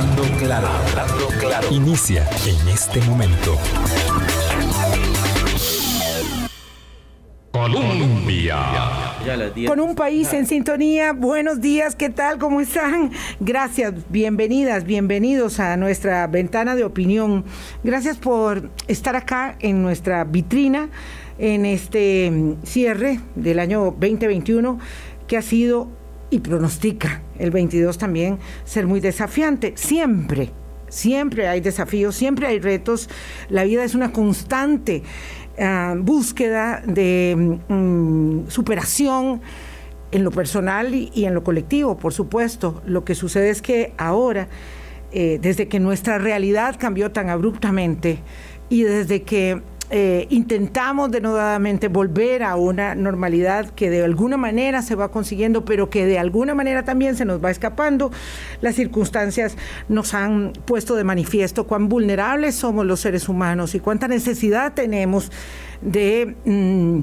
Hablando claro, hablando claro. Inicia en este momento. Colombia. Con un país en sintonía, buenos días, ¿qué tal? ¿Cómo están? Gracias, bienvenidas, bienvenidos a nuestra ventana de opinión. Gracias por estar acá en nuestra vitrina en este cierre del año 2021 que ha sido y pronostica el 22 también ser muy desafiante. Siempre, siempre hay desafíos, siempre hay retos. La vida es una constante ah, búsqueda de mm, superación en lo personal y, en lo colectivo, por supuesto. Lo que sucede es que ahora, eh, desde que nuestra realidad cambió tan abruptamente y desde que eh, intentamos denodadamente volver a una normalidad que de alguna manera se va consiguiendo, pero que de alguna manera también se nos va escapando. Las circunstancias nos han puesto de manifiesto cuán vulnerables somos los seres humanos y cuánta necesidad tenemos de... Mm,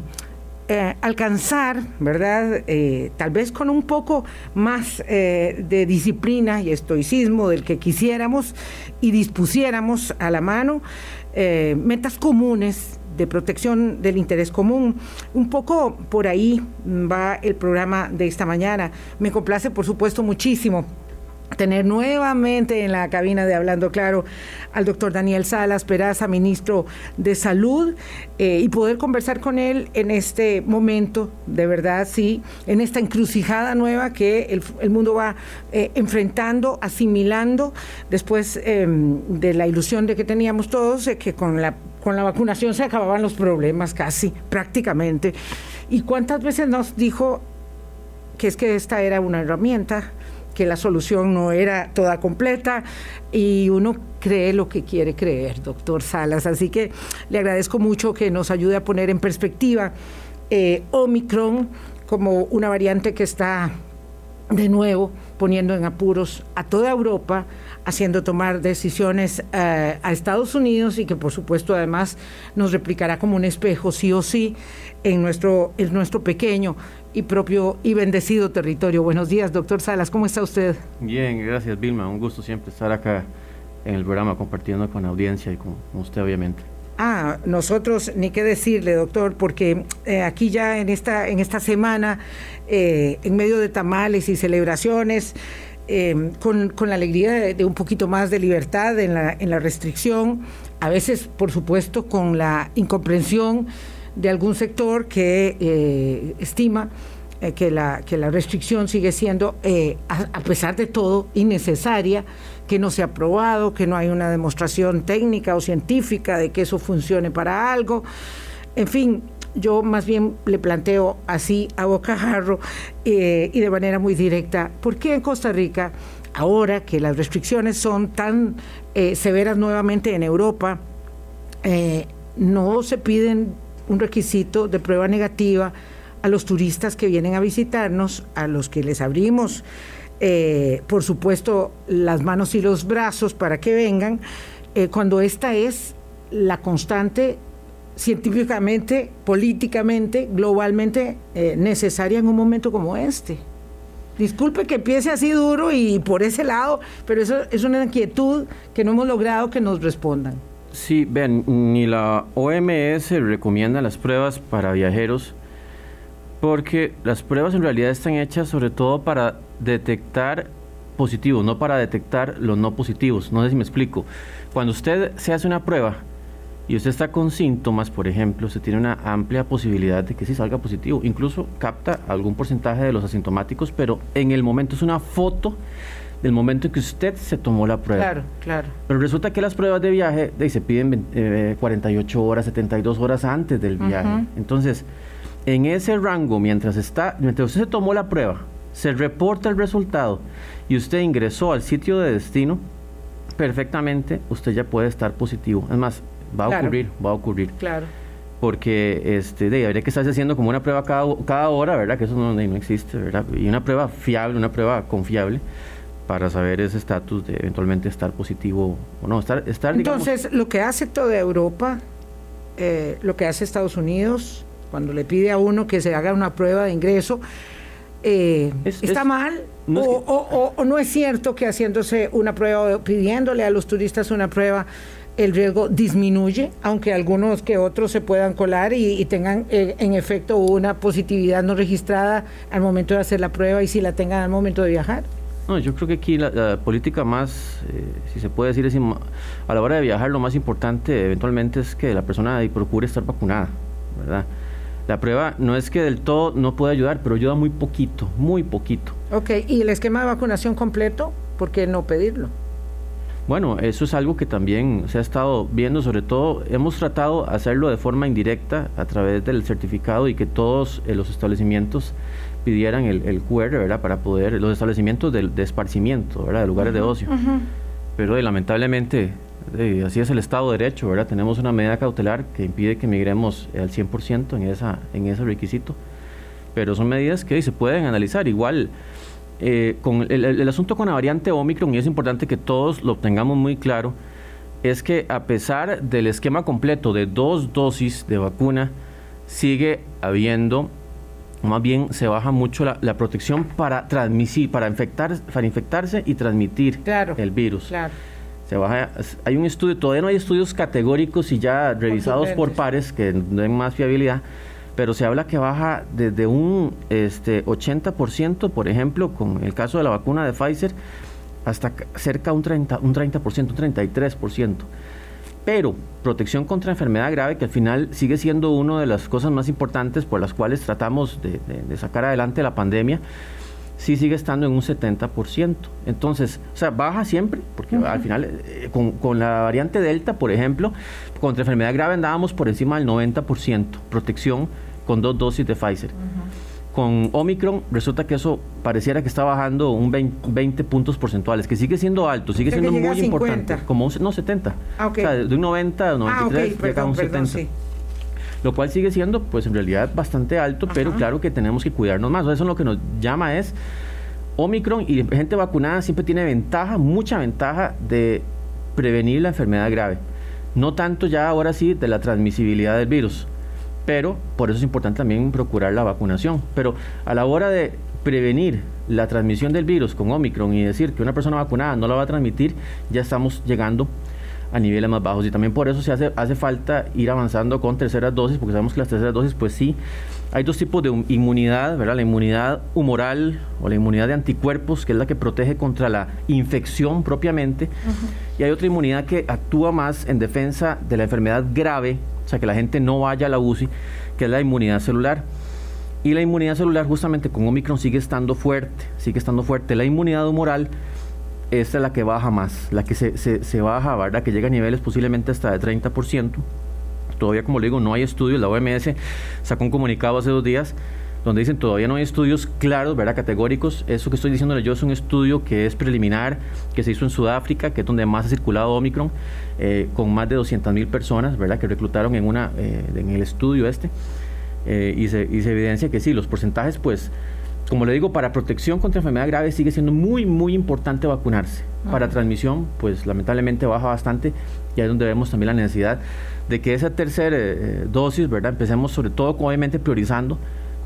eh, alcanzar, ¿verdad? Eh, tal vez con un poco más de disciplina y estoicismo del que quisiéramos y dispusiéramos a la mano, eh, metas comunes de protección del interés común. Un poco por ahí va el programa de esta mañana. Me complace, por supuesto, muchísimo tener nuevamente en la cabina de Hablando Claro al doctor Daniel Salas Peraza, ministro de Salud, eh, y poder conversar con él en este momento, de verdad, sí, en esta encrucijada nueva que el, mundo va eh, enfrentando, asimilando, después em, de la ilusión de que teníamos todos, que con la, con la vacunación se acababan los problemas casi, prácticamente. ¿Y cuántas veces nos dijo que es que esta era una herramienta? Que la solución no era toda completa y uno cree lo que quiere creer, doctor Salas. Así que le agradezco mucho que nos ayude a poner en perspectiva eh, Omicron como una variante que está de nuevo poniendo en apuros a toda Europa, haciendo tomar decisiones eh, a Estados Unidos y que por supuesto además nos replicará como un espejo sí o sí en nuestro, en nuestro pequeño y propio y bendecido territorio. Buenos días, doctor Salas, ¿cómo está usted? Bien, gracias Vilma, un gusto siempre estar acá en el programa compartiendo con la audiencia y con usted obviamente. Ah, nosotros ni qué decirle, doctor, porque eh, aquí ya en esta, en esta semana, eh, en medio de tamales y celebraciones, eh, con, la alegría de, un poquito más de libertad en la, en la restricción, a veces, por supuesto, con la incomprensión de algún sector que estima que, la, que la restricción sigue siendo, a pesar de todo, innecesaria que no se ha probado, que no hay una demostración técnica o científica de que eso funcione para algo. En fin, yo más bien le planteo así a bocajarro eh, y de manera muy directa, ¿por qué en Costa Rica, ahora que las restricciones son tan eh, severas nuevamente en Europa, eh, no se piden un requisito de prueba negativa a los turistas que vienen a visitarnos, a los que les abrimos eh, por supuesto, las manos y los brazos para que vengan, eh, cuando esta es la constante científicamente, políticamente, globalmente eh, necesaria en un momento como este. Disculpe que empiece así duro y por ese lado, pero eso es una inquietud que no hemos logrado que nos respondan. Sí, vean, ni la OMS recomienda las pruebas para viajeros porque las pruebas en realidad están hechas sobre todo para detectar positivos, no para detectar los no positivos. No sé si me explico. Cuando usted se hace una prueba y usted está con síntomas, por ejemplo, se tiene una amplia posibilidad de que sí salga positivo. Incluso capta algún porcentaje de los asintomáticos, pero en el momento es una foto del momento en que usted se tomó la prueba. Claro, claro. Pero resulta que las pruebas de viaje se piden 48 eh, horas, 72 horas antes del viaje. Entonces, en ese rango, mientras está, mientras usted se tomó la prueba, se reporta el resultado y usted ingresó al sitio de destino, perfectamente usted ya puede estar positivo. Es más, va a ocurrir, va a ocurrir. Claro. Porque este, de, habría que estarse haciendo como una prueba cada, cada hora, ¿verdad? Que eso no, no existe, ¿verdad? Y una prueba fiable, una prueba confiable para saber ese estatus de eventualmente estar positivo o no. Estar, estar, Entonces, lo que hace toda Europa, eh, lo que hace Estados Unidos, cuando le pide a uno que se haga una prueba de ingreso, eh, está mal o, no es cierto que haciéndose una prueba, pidiéndole a los turistas una prueba, el riesgo disminuye, aunque algunos que otros se puedan colar y, tengan eh, en efecto una positividad no registrada al momento de hacer la prueba y si la tengan al momento de viajar. No, yo creo que aquí la, política más, eh, si se puede decir, es a la hora de viajar lo más importante eventualmente es que la persona procure estar vacunada, ¿verdad? La prueba no es que del todo no puede ayudar, pero ayuda muy poquito, muy poquito. Ok, ¿y el esquema de vacunación completo? ¿Por qué no pedirlo? Bueno, eso es algo que también se ha estado viendo, sobre todo hemos tratado de hacerlo de forma indirecta a través del certificado y que todos eh, los establecimientos pidieran el, el, QR, ¿verdad? Para poder, los establecimientos de, esparcimiento, ¿verdad? De lugares de ocio. Pero lamentablemente así es el Estado de Derecho, ¿verdad? Tenemos una medida cautelar que impide que migremos al 100% en, esa, en ese requisito. Pero son medidas que se pueden analizar. Igual, eh, con el, asunto con la variante Omicron, y es importante que todos lo tengamos muy claro, es que a pesar del esquema completo de dos dosis de vacuna, sigue habiendo, más bien se baja mucho la, protección para transmitir, para, infectar, para infectarse y transmitir el virus. Claro baja, hay un estudio, todavía no hay estudios categóricos y ya revisados por pares que den más fiabilidad, pero se habla que baja desde un este, 80%, por ejemplo, con el caso de la vacuna de Pfizer, hasta cerca un 30%, un 30%, un 33%. Pero protección contra enfermedad grave, que al final sigue siendo una de las cosas más importantes por las cuales tratamos de sacar adelante la pandemia, sí sigue estando en un 70%. Entonces, o sea, baja siempre, porque al final, eh, con, la variante Delta, por ejemplo, contra enfermedad grave andábamos por encima del 90%, protección con dos dosis de Pfizer. Con Omicron resulta que eso pareciera que está bajando un 20, puntos porcentuales, que sigue siendo alto, sigue siendo muy importante. Como un, no, 70. Ah, o sea, de un 90 a 93 ah, llega a un 70 lo cual sigue siendo pues en realidad bastante alto, pero claro que tenemos que cuidarnos más. Eso es lo que nos llama es Omicron y gente vacunada siempre tiene ventaja, mucha ventaja de prevenir la enfermedad grave. No tanto ya ahora sí de la transmisibilidad del virus, pero por eso es importante también procurar la vacunación. Pero a la hora de prevenir la transmisión del virus con Omicron y decir que una persona vacunada no la va a transmitir, ya estamos llegando a niveles más bajos. Y también por eso se hace, hace falta ir avanzando con terceras dosis, porque sabemos que las terceras dosis, pues sí, hay dos tipos de inmunidad, ¿verdad? La inmunidad humoral o la inmunidad de anticuerpos, que es la que protege contra la infección propiamente, y hay otra inmunidad que actúa más en defensa de la enfermedad grave, o sea, que la gente no vaya a la UCI, que es la inmunidad celular. Y la inmunidad celular justamente con Omicron sigue estando fuerte, sigue estando fuerte. La inmunidad humoral esta es la que baja más, la que se, se, baja, ¿verdad? Que llega a niveles posiblemente hasta de 30%. Todavía, como le digo, no hay estudios. La OMS sacó un comunicado hace dos días donde dicen todavía no hay estudios claros, ¿verdad? Categóricos. Eso que estoy diciéndole yo es un estudio que es preliminar, que se hizo en Sudáfrica, que es donde más ha circulado Omicron, eh, con más de 200 mil personas, ¿verdad? Que reclutaron en, una, eh, en el estudio este. Eh, y, se, y se evidencia que sí, los porcentajes, pues como le digo, para protección contra enfermedad grave sigue siendo muy, muy importante vacunarse. Para transmisión, pues lamentablemente baja bastante y ahí es donde vemos también la necesidad de que esa tercera eh, dosis, ¿verdad? Empecemos sobre todo, obviamente, priorizando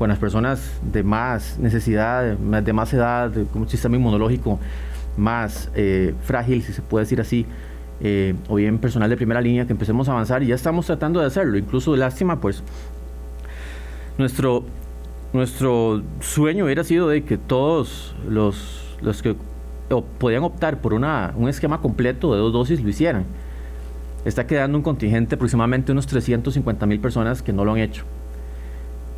con las personas de más necesidad, de más edad, con un sistema inmunológico más eh, frágil, si se puede decir así, eh, o bien personal de primera línea, que empecemos a avanzar y ya estamos tratando de hacerlo. Incluso, lástima, pues, nuestro nuestro sueño hubiera sido de que todos los, los que podían optar por una, un esquema completo de dos dosis lo hicieran. Está quedando un contingente aproximadamente unos 350 mil personas que no lo han hecho.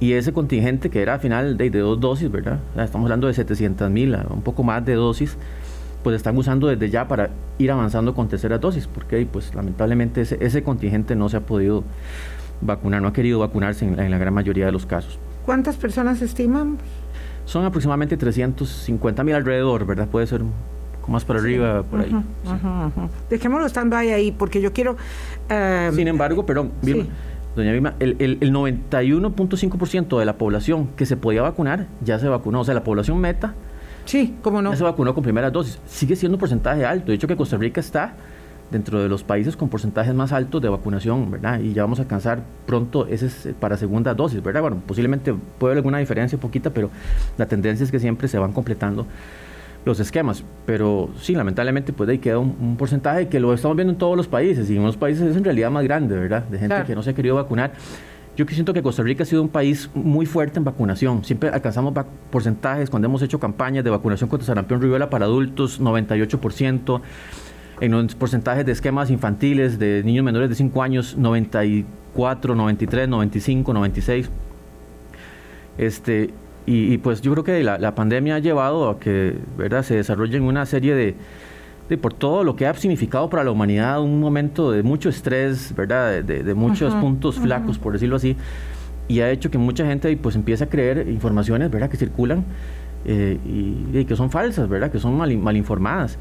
Y ese contingente que era al final de, de dos dosis, ¿verdad? Estamos hablando de 700 mil, un poco más de dosis, pues están usando desde ya para ir avanzando con terceras dosis, porque pues lamentablemente ese, ese contingente no se ha podido vacunar, no ha querido vacunarse en la gran mayoría de los casos. ¿Cuántas personas estiman? Son aproximadamente 350 mil alrededor, ¿verdad? Puede ser más para arriba, por ahí. Dejémoslo stand-by ahí, porque yo quiero... Eh, Sin embargo, perdón, doña Vilma, el, el, el 91.5% de la población que se podía vacunar ya se vacunó. O sea, la población meta... Sí, cómo no. Ya se vacunó con primera dosis. Sigue siendo un porcentaje alto. De hecho, que Costa Rica está dentro de los países con porcentajes más altos de vacunación, ¿verdad? Y ya vamos a alcanzar pronto ese es para segunda dosis, ¿verdad? Bueno, posiblemente puede haber alguna diferencia poquita, pero la tendencia es que siempre se van completando los esquemas. Pero sí, lamentablemente, pues ahí queda un, porcentaje que lo estamos viendo en todos los países y en unos países es en realidad más grande, ¿verdad? De gente que no se ha querido vacunar. Yo siento que Costa Rica ha sido un país muy fuerte en vacunación. Siempre alcanzamos porcentajes cuando hemos hecho campañas de vacunación contra sarampión rubiola para adultos, 98%. En los porcentajes de esquemas infantiles de niños menores de 5 años, 94, 93, 95, 96. Este, y, pues yo creo que la, pandemia ha llevado a que ¿verdad? se desarrollen una serie de, de, por todo lo que ha significado para la humanidad, un momento de mucho estrés, ¿verdad? De, muchos puntos flacos, por decirlo así, y ha hecho que mucha gente pues empiece a creer informaciones, ¿verdad? Que circulan eh, y, que son falsas, ¿verdad? Que son mal, mal informadas.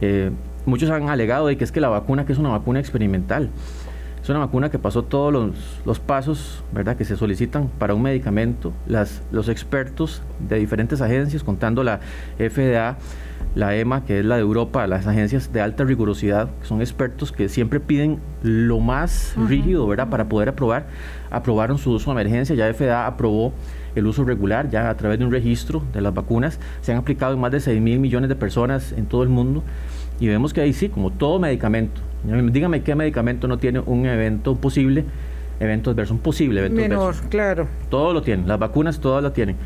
Eh, muchos han alegado de que es que la vacuna, que es una vacuna experimental. Es una vacuna que pasó todos los, los, pasos ¿verdad? que se solicitan para un medicamento. Las, los expertos de diferentes agencias, contando la FDA, la EMA, que es la de Europa, las agencias de alta rigurosidad, que son expertos que siempre piden lo más rígido ¿verdad? para poder aprobar, aprobaron su uso de emergencia. Ya FDA aprobó el uso regular, ya a través de un registro de las vacunas. Se han aplicado en más de 6 mil millones de personas en todo el mundo. Y vemos que ahí sí, como todo medicamento, dígame qué medicamento no tiene un evento posible, evento adverso, un posible evento Menor, claro. Todo lo tienen, las vacunas todas lo tienen.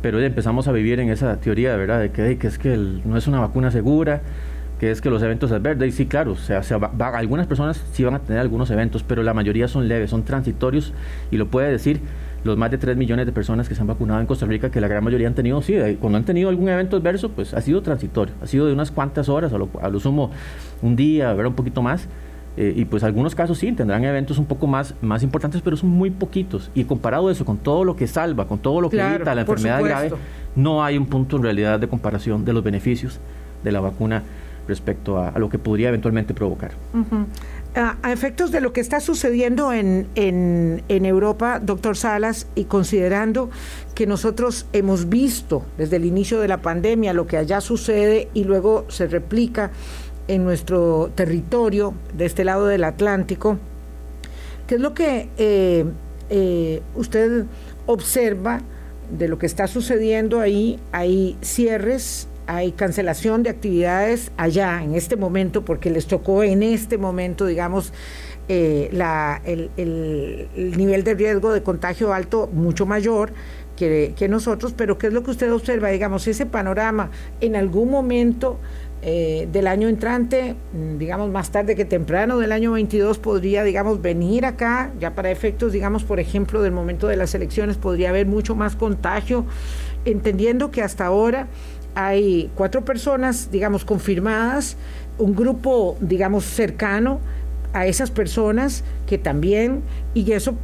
Pero empezamos a vivir en esa teoría, ¿verdad? De que, que es que no es una vacuna segura, que es que los eventos adversos, sí, claro, o sea, algunas personas sí van a tener algunos eventos, pero la mayoría son leves, son transitorios, y lo puede decir los más de 3 millones de personas que se han vacunado en Costa Rica, que la gran mayoría han tenido, sí, cuando han tenido algún evento adverso, pues ha sido transitorio, ha sido de unas cuantas horas, a lo, sumo un día, ver un poquito más. Eh, y pues algunos casos sí tendrán eventos un poco más, más importantes, pero son muy poquitos. Y comparado eso con todo lo que salva, con todo lo que evita la enfermedad grave, no hay un punto en realidad de comparación de los beneficios de la vacuna respecto a, lo que podría eventualmente provocar a, efectos de lo que está sucediendo en, en, en, Europa, doctor Salas, y considerando que nosotros hemos visto desde el inicio de la pandemia lo que allá sucede y luego se replica en nuestro territorio de este lado del Atlántico, ¿qué es lo que eh, eh, usted observa de lo que está sucediendo ahí? Hay cierres hay cancelación de actividades allá en este momento, porque les tocó en este momento, digamos, eh, la, el, nivel de riesgo de contagio alto mucho mayor que, nosotros, pero ¿qué es lo que usted observa? Digamos, ese panorama en algún momento eh, del año entrante, mm, digamos, más tarde que temprano del año 22, podría, digamos, venir acá, ya para efectos, digamos, por ejemplo, del momento de las elecciones, podría haber mucho más contagio, entendiendo que hasta ahora hay cuatro personas, digamos, confirmadas, un grupo, digamos, cercano a esas personas que también, y eso,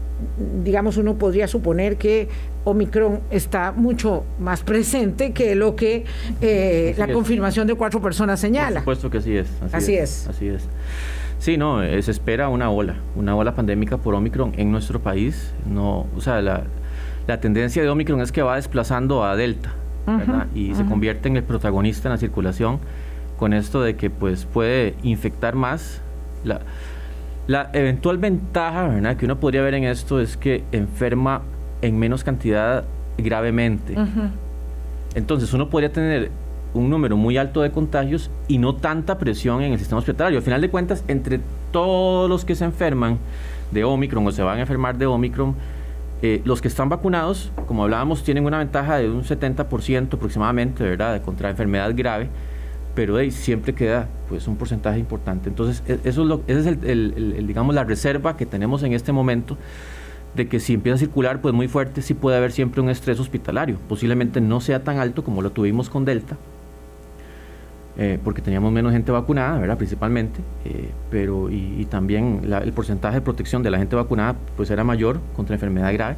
digamos, uno podría suponer que Omicron está mucho más presente que lo que eh, la confirmación de cuatro personas señala. Por supuesto que así es. Así, es, Así es. Sí, no, eh, se espera una ola, una ola pandémica por Omicron en nuestro país. No, o sea, la, la tendencia de Omicron es que va desplazando a Delta y se convierte en el protagonista en la circulación con esto de que pues puede infectar más. La, la eventual ventaja ¿verdad? que uno podría ver en esto es que enferma en menos cantidad gravemente. Entonces uno podría tener un número muy alto de contagios y no tanta presión en el sistema hospitalario. Al final de cuentas, entre todos los que se enferman de Omicron o se van a enfermar de Omicron, eh, los que están vacunados, como hablábamos, tienen una ventaja de un 70% aproximadamente, ¿verdad?, contra enfermedad grave, pero ahí siempre queda pues un porcentaje importante. Entonces, e, eso es lo, esa es el, digamos, la reserva que tenemos en este momento de que si empieza a circular pues muy fuerte, sí puede haber siempre un estrés hospitalario. Posiblemente no sea tan alto como lo tuvimos con Delta, eh, porque teníamos menos gente vacunada, ¿verdad? Principalmente, eh, pero y, también el porcentaje de protección de la gente vacunada pues era mayor contra enfermedad grave,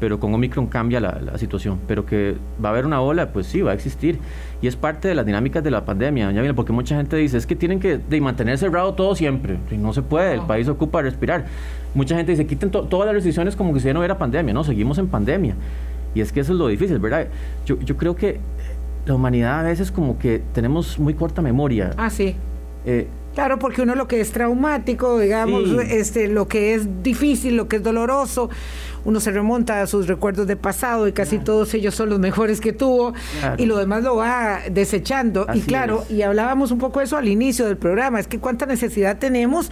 pero con Omicron cambia la, situación, pero que va a haber una ola, pues sí, va a existir, y es parte de las dinámicas de la pandemia, doña porque mucha gente dice, es que tienen que de mantener cerrado todo siempre, y no se puede, el país ocupa respirar. Mucha gente dice, quiten todas las restricciones como que si ya no hubiera pandemia, no, seguimos en pandemia. Y es que eso es lo difícil, ¿verdad? Yo, yo creo que la humanidad a veces como que tenemos muy corta memoria. Ah, sí. Eh, Claro, porque uno lo que es traumático, digamos, este, lo que es difícil, lo que es doloroso, uno se remonta a sus recuerdos de pasado y casi todos ellos son los mejores que tuvo y lo demás lo va desechando. y claro, y hablábamos un poco de eso al inicio del programa, es que cuánta necesidad tenemos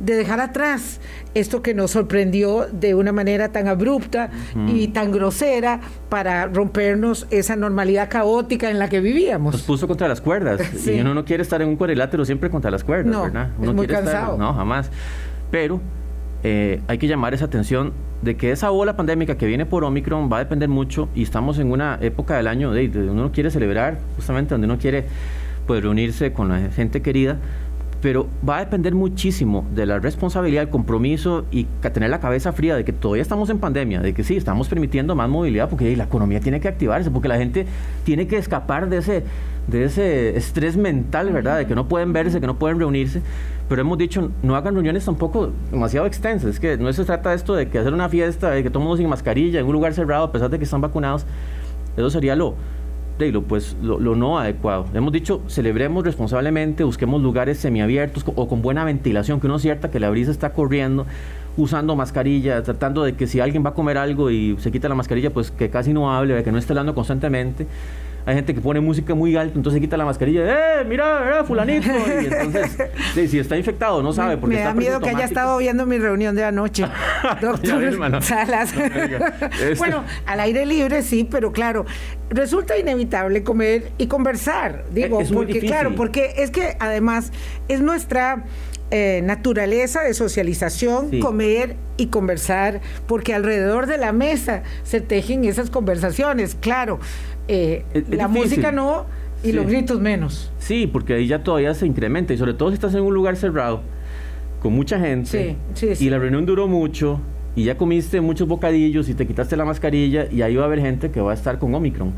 de dejar atrás esto que nos sorprendió de una manera tan abrupta y tan grosera para rompernos esa normalidad caótica en la que vivíamos. Nos puso contra las cuerdas y uno no quiere estar en un cuadrilátero siempre contra las cuerdas, no, ¿verdad? Uno es muy cansado. no, jamás. Pero eh, hay que llamar esa atención de que esa ola pandémica que viene por Omicron va a depender mucho y estamos en una época del año de, donde uno quiere celebrar, justamente donde uno quiere pues, reunirse con la gente querida pero va a depender muchísimo de la responsabilidad, el compromiso y tener la cabeza fría de que todavía estamos en pandemia, de que sí, estamos permitiendo más movilidad porque la economía tiene que activarse, porque la gente tiene que escapar de ese, de ese estrés mental, ¿verdad? De que no pueden verse, que no pueden reunirse. Pero hemos dicho, no hagan reuniones tampoco demasiado extensas. Es que no se trata esto de que hacer una fiesta, de que todo el sin mascarilla, en un lugar cerrado, a pesar de que están vacunados. Eso sería lo, de lo, pues, lo, no adecuado. Hemos dicho, celebremos responsablemente, busquemos lugares semiabiertos o con buena ventilación, que uno cierta que la brisa está corriendo, usando mascarilla, tratando de que si alguien va a comer algo y se quita la mascarilla, pues que casi no hable, que no esté hablando constantemente hay gente que pone música muy alta, entonces quita la mascarilla, ¡eh, mira, eh, fulanito! Y entonces, si está infectado, no sabe. Porque me da miedo que haya estado viendo mi reunión de anoche, doctor Salas. Este. bueno, al aire libre sí, pero claro, resulta inevitable comer y conversar, digo, porque claro, porque es que además es nuestra... Eh, naturaleza de socialización, comer y conversar, porque alrededor de la mesa se tejen esas conversaciones, claro. Eh, la música no y los gritos menos. Sí, porque ahí ya todavía se incrementa y sobre todo si estás en un lugar cerrado con mucha gente y la reunión duró mucho y ya comiste muchos bocadillos y te quitaste la mascarilla y ahí va a haber gente que va a estar con Omicron.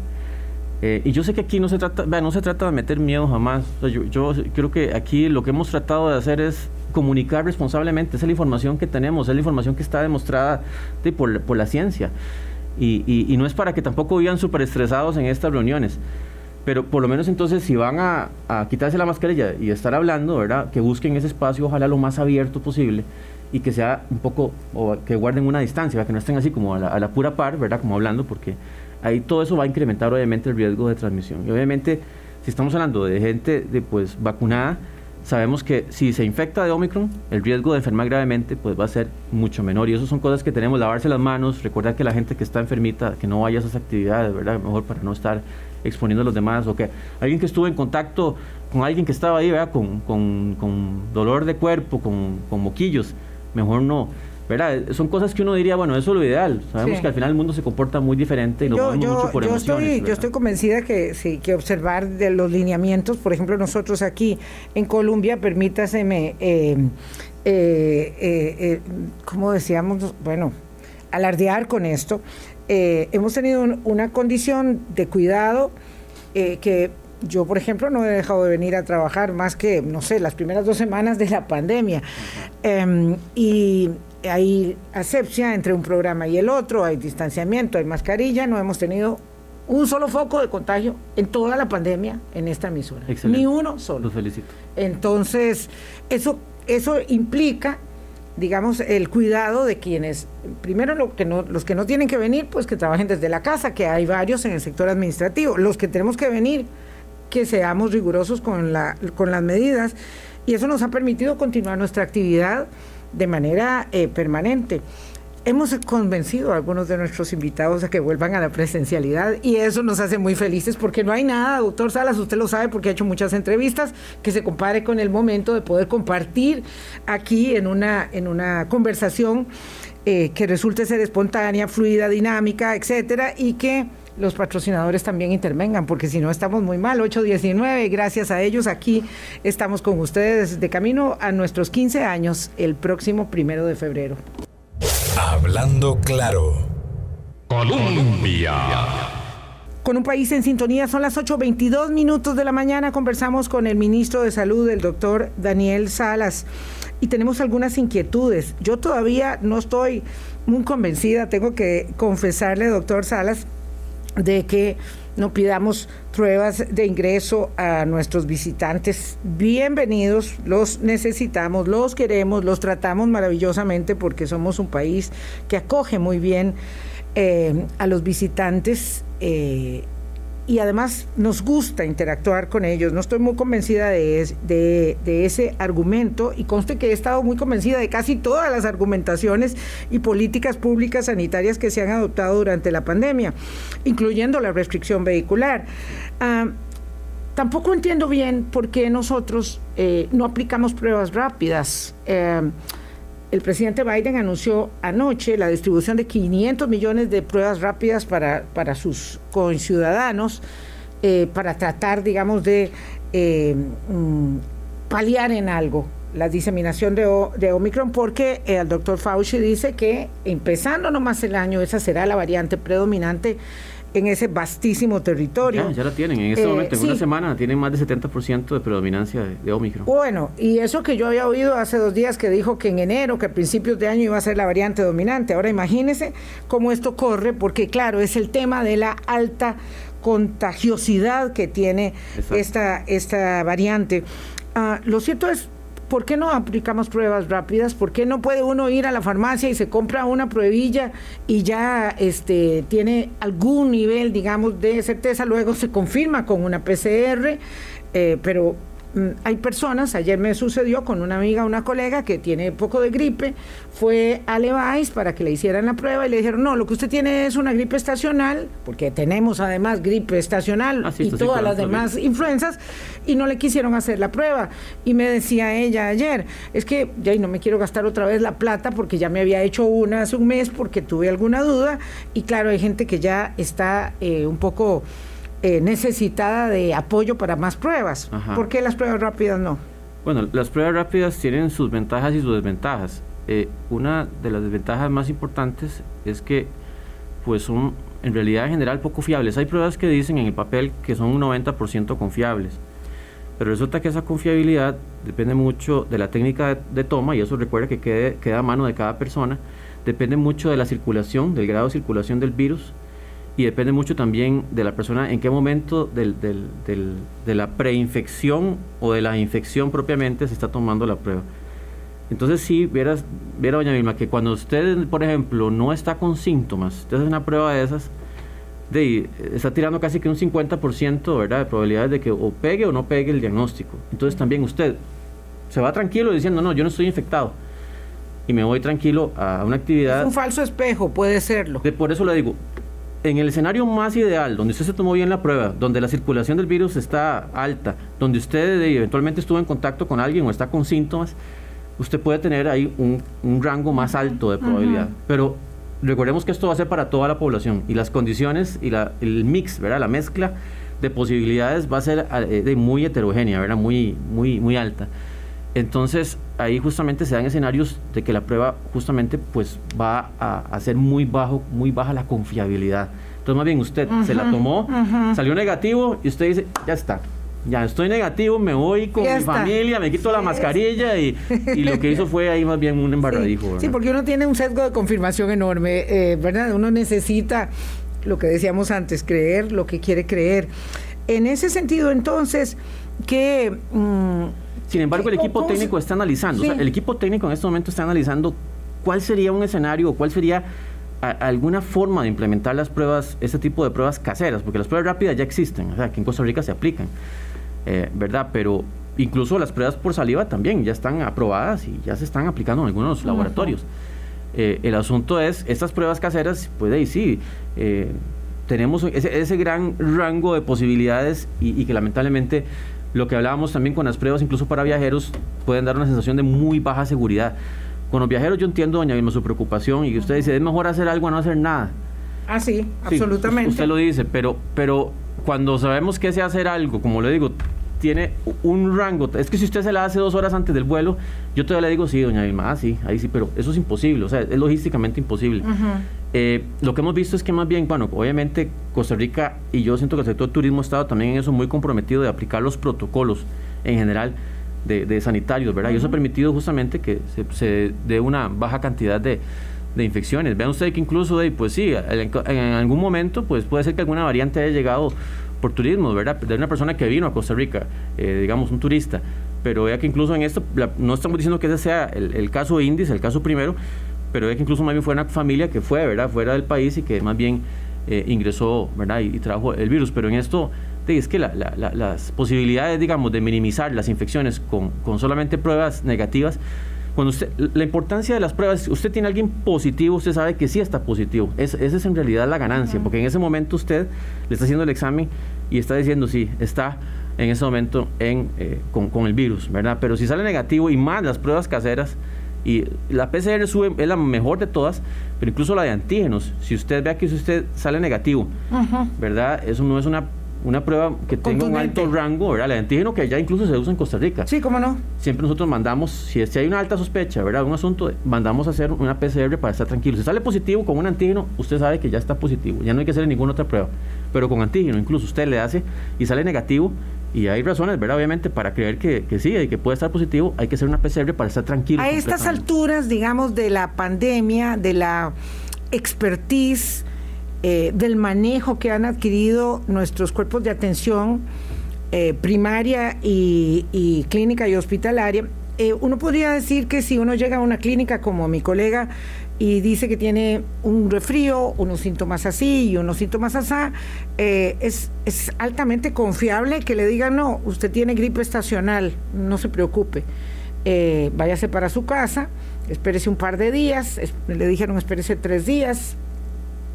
Eh, y yo sé que aquí no se trata, no se trata de meter miedo jamás. yo, creo que aquí lo que hemos tratado de hacer es comunicar responsablemente. Esa es la información que tenemos, es la información que está demostrada por, por la ciencia. Y, no es para que tampoco vivan súper estresados en estas reuniones. Pero por lo menos entonces si van a, quitarse la mascarilla y estar hablando, ¿verdad? Que busquen ese espacio, ojalá lo más abierto posible y que sea un poco, o que guarden una distancia, que no estén así como a la, a la, pura par, ¿verdad? Como hablando, porque ahí todo eso va a incrementar obviamente el riesgo de transmisión. Y obviamente, si estamos hablando de gente de, pues, vacunada, sabemos que si se infecta de Omicron, el riesgo de enfermar gravemente pues va a ser mucho menor. Y eso son cosas que tenemos, lavarse las manos, recordar que la gente que está enfermita, que no vaya a esas actividades, ¿verdad? Mejor para no estar exponiendo a los demás. O que alguien que estuvo en contacto con alguien que estaba ahí, ¿verdad? Con, con, dolor de cuerpo, con, con moquillos, mejor no ¿verdad? Son cosas que uno diría, bueno, eso es lo ideal. Sabemos que al final el mundo se comporta muy diferente y lo yo, mucho por emociones. Estoy, yo estoy convencida que sí, que observar de los lineamientos, por ejemplo, nosotros aquí en Colombia, permítaseme, eh, eh, eh, como decíamos, bueno, alardear con esto. hemos tenido una condición de cuidado que yo, por ejemplo, no he dejado de venir a trabajar más que, no sé, las primeras dos semanas de la pandemia. Em, y hay asepsia entre un programa y el otro, hay distanciamiento, hay mascarilla, no hemos tenido un solo foco de contagio en toda la pandemia en esta emisora. Ni uno solo. Los felicito. Entonces, eso, eso implica, digamos, el cuidado de quienes, primero lo que no, los que no tienen que venir, pues que trabajen desde la casa, que hay varios en el sector administrativo. Los que tenemos que venir, que seamos rigurosos con, la, con las medidas. Y eso nos ha permitido continuar nuestra actividad de manera eh, permanente. Hemos convencido a algunos de nuestros invitados a que vuelvan a la presencialidad y eso nos hace muy felices porque no hay nada, doctor Salas, usted lo sabe porque ha hecho muchas entrevistas, que se compare con el momento de poder compartir aquí en una, en una conversación eh, que resulte ser espontánea, fluida, dinámica, etcétera, y que los patrocinadores también intervengan, porque si no estamos muy mal, 819, gracias a ellos aquí estamos con ustedes de camino a nuestros 15 años el próximo primero de febrero. Hablando claro. Colombia. Con un país en sintonía, son las 8.22 minutos de la mañana, conversamos con el ministro de Salud, el doctor Daniel Salas, y tenemos algunas inquietudes. Yo todavía no estoy muy convencida, tengo que confesarle, doctor Salas, de que no pidamos pruebas de ingreso a nuestros visitantes. Bienvenidos, los necesitamos, los queremos, los tratamos maravillosamente porque somos un país que acoge muy bien eh, a los visitantes. Eh, y además nos gusta interactuar con ellos. No estoy muy convencida de, ese argumento y conste que he estado muy convencida de casi todas las argumentaciones y políticas públicas sanitarias que se han adoptado durante la pandemia, incluyendo la restricción vehicular. Ah, tampoco entiendo bien por qué nosotros eh, no aplicamos pruebas rápidas. Eh, el presidente Biden anunció anoche la distribución de 500 millones de pruebas rápidas para, para sus conciudadanos, eh, para tratar, digamos, de eh, mm, paliar en algo la diseminación de, de Omicron, porque el doctor Fauci dice que empezando nomás el año, esa será la variante predominante en ese vastísimo territorio. Ya, la tienen, en este eh, momento, en una semana, tienen más de 70% de predominancia de, Omicron. Bueno, y eso que yo había oído hace dos días que dijo que en enero, que a principios de año iba a ser la variante dominante. Ahora imagínense cómo esto corre, porque claro, es el tema de la alta contagiosidad que tiene esta, esta variante. Ah, lo cierto es, ¿por qué no aplicamos pruebas rápidas? ¿Por qué no puede uno ir a la farmacia y se compra una pruebilla y ya este, tiene algún nivel, digamos, de certeza? Luego se confirma con una PCR, eh, pero hay personas, ayer me sucedió con una amiga, una colega que tiene poco de gripe, fue a Levi's para que le hicieran la prueba y le dijeron, no, lo que usted tiene es una gripe estacional, porque tenemos además gripe estacional ah, y todas las demás influencias, y no le quisieron hacer la prueba. Y me decía ella ayer, es que ya no me quiero gastar otra vez la plata porque ya me había hecho una hace un mes porque tuve alguna duda, y claro, hay gente que ya está eh, un poco eh, necesitada de apoyo para más pruebas. ¿Por qué las pruebas rápidas no? Bueno, las pruebas rápidas tienen sus ventajas y sus desventajas. Eh, una de las desventajas más importantes es que pues son en realidad en general poco fiables. Hay pruebas que dicen en el papel que son un 90% confiables, pero resulta que esa confiabilidad depende mucho de la técnica de, toma y eso recuerda que quede, queda a mano de cada persona, depende mucho de la circulación, del grado de circulación del virus, y depende mucho también de la persona en qué momento del, del, del, de la preinfección o de la infección propiamente se está tomando la prueba. Entonces sí, vieras, viera doña Vilma, que cuando usted, por ejemplo, no está con síntomas, usted hace una prueba de esas, de, está tirando casi que un 50% ¿verdad? de probabilidades de que o pegue o no pegue el diagnóstico. Entonces también usted se va tranquilo diciendo, no, yo no estoy infectado. Y me voy tranquilo a una actividad. Es un falso espejo, puede serlo. De, por eso le digo, en el escenario más ideal, donde usted se tomó bien la prueba, donde la circulación del virus está alta, donde usted eventualmente estuvo en contacto con alguien o está con síntomas, usted puede tener ahí un, rango más alto de probabilidad. Pero recordemos que esto va a ser para toda la población y las condiciones y la, el mix, ¿verdad? la mezcla de posibilidades va a ser eh, de muy heterogénea, ¿verdad? Muy, muy, muy alta. Entonces, ahí justamente se dan escenarios de que la prueba justamente pues va a, ser muy bajo, muy baja la confiabilidad. Entonces, más bien usted se la tomó, salió negativo y usted dice, ya está, ya estoy negativo, me voy con mi familia, me quito la mascarilla y, lo que hizo fue ahí más bien un embarradijo. Sí, porque uno tiene un sesgo de confirmación enorme, eh, ¿verdad? Uno necesita, lo que decíamos antes, creer lo que quiere creer. En ese sentido, entonces, que... Mm, sin embargo, el equipo técnico está analizando, el equipo técnico en este momento está analizando cuál sería un escenario o cuál sería alguna forma de implementar las pruebas, este tipo de pruebas caseras, porque las pruebas rápidas ya existen, o sea, aquí en Costa Rica se aplican, eh, ¿verdad? Pero incluso las pruebas por saliva también ya están aprobadas y ya se están aplicando en algunos laboratorios. Eh, el asunto es, estas pruebas caseras, puede y sí, eh, tenemos ese, gran rango de posibilidades y que lamentablemente lo que hablábamos también con las pruebas, incluso para viajeros, pueden dar una sensación de muy baja seguridad. Con los viajeros yo entiendo, doña Vilma, su preocupación y usted dice, es mejor hacer algo a no hacer nada. Ah, sí, absolutamente. Usted lo dice, pero, pero cuando sabemos que se hacer algo, como le digo, tiene un rango. Es que si usted se la hace dos horas antes del vuelo, yo todavía le digo, sí, doña Vilma, ah, sí, ahí sí, pero eso es imposible, o sea, es logísticamente imposible. Eh, lo que hemos visto es que más bien, bueno, obviamente Costa Rica y yo siento que el sector turismo ha estado también en eso muy comprometido de aplicar los protocolos en general de, sanitarios, ¿verdad? Y eso ha permitido justamente que se, dé una baja cantidad de, de infecciones. Vean ustedes que incluso, pues sí, en, algún momento pues puede ser que alguna variante haya llegado por turismo, ¿verdad? De una persona que vino a Costa Rica, eh, digamos un turista. Pero vea que incluso en esto, no estamos diciendo que ese sea el, caso índice, el caso primero, pero vea que incluso más bien fue una familia que fue, ¿verdad? Fuera del país y que más bien eh, ingresó, ¿verdad? Y, trajo el virus. Pero en esto, es que las posibilidades, digamos, de minimizar las infecciones con, con solamente pruebas negativas, cuando usted, la importancia de las pruebas, usted tiene a alguien positivo, usted sabe que sí está positivo. esa es en realidad la ganancia, porque en ese momento usted le está haciendo el examen y está diciendo, sí, está en ese momento en, eh, con, el virus, ¿verdad? Pero si sale negativo y más las pruebas caseras, y la PCR sube, es la mejor de todas, pero incluso la de antígenos, si usted ve que si usted sale negativo, ¿verdad? Eso no es una una prueba que tenga un alto rango, ¿verdad? El antígeno que ya incluso se usa en Costa Rica. Sí, cómo no. Siempre nosotros mandamos, si, hay una alta sospecha, ¿verdad? Un asunto, mandamos a hacer una PCR para estar tranquilo. Si sale positivo con un antígeno, usted sabe que ya está positivo, ya no hay que hacer ninguna otra prueba. Pero con antígeno, incluso usted le hace y sale negativo, y hay razones, ¿verdad? Obviamente, para creer que, que sí y que puede estar positivo, hay que hacer una PCR para estar tranquilo. A estas alturas, digamos, de la pandemia, de la expertise eh, del manejo que han adquirido nuestros cuerpos de atención eh, primaria y, clínica y hospitalaria, eh, uno podría decir que si uno llega a una clínica como mi colega y dice que tiene un resfrío, unos síntomas así y unos síntomas así, es, es, altamente confiable que le digan, no, usted tiene gripe estacional, no se preocupe, váyase para su casa, espérese un par de días, le dijeron espérese tres días,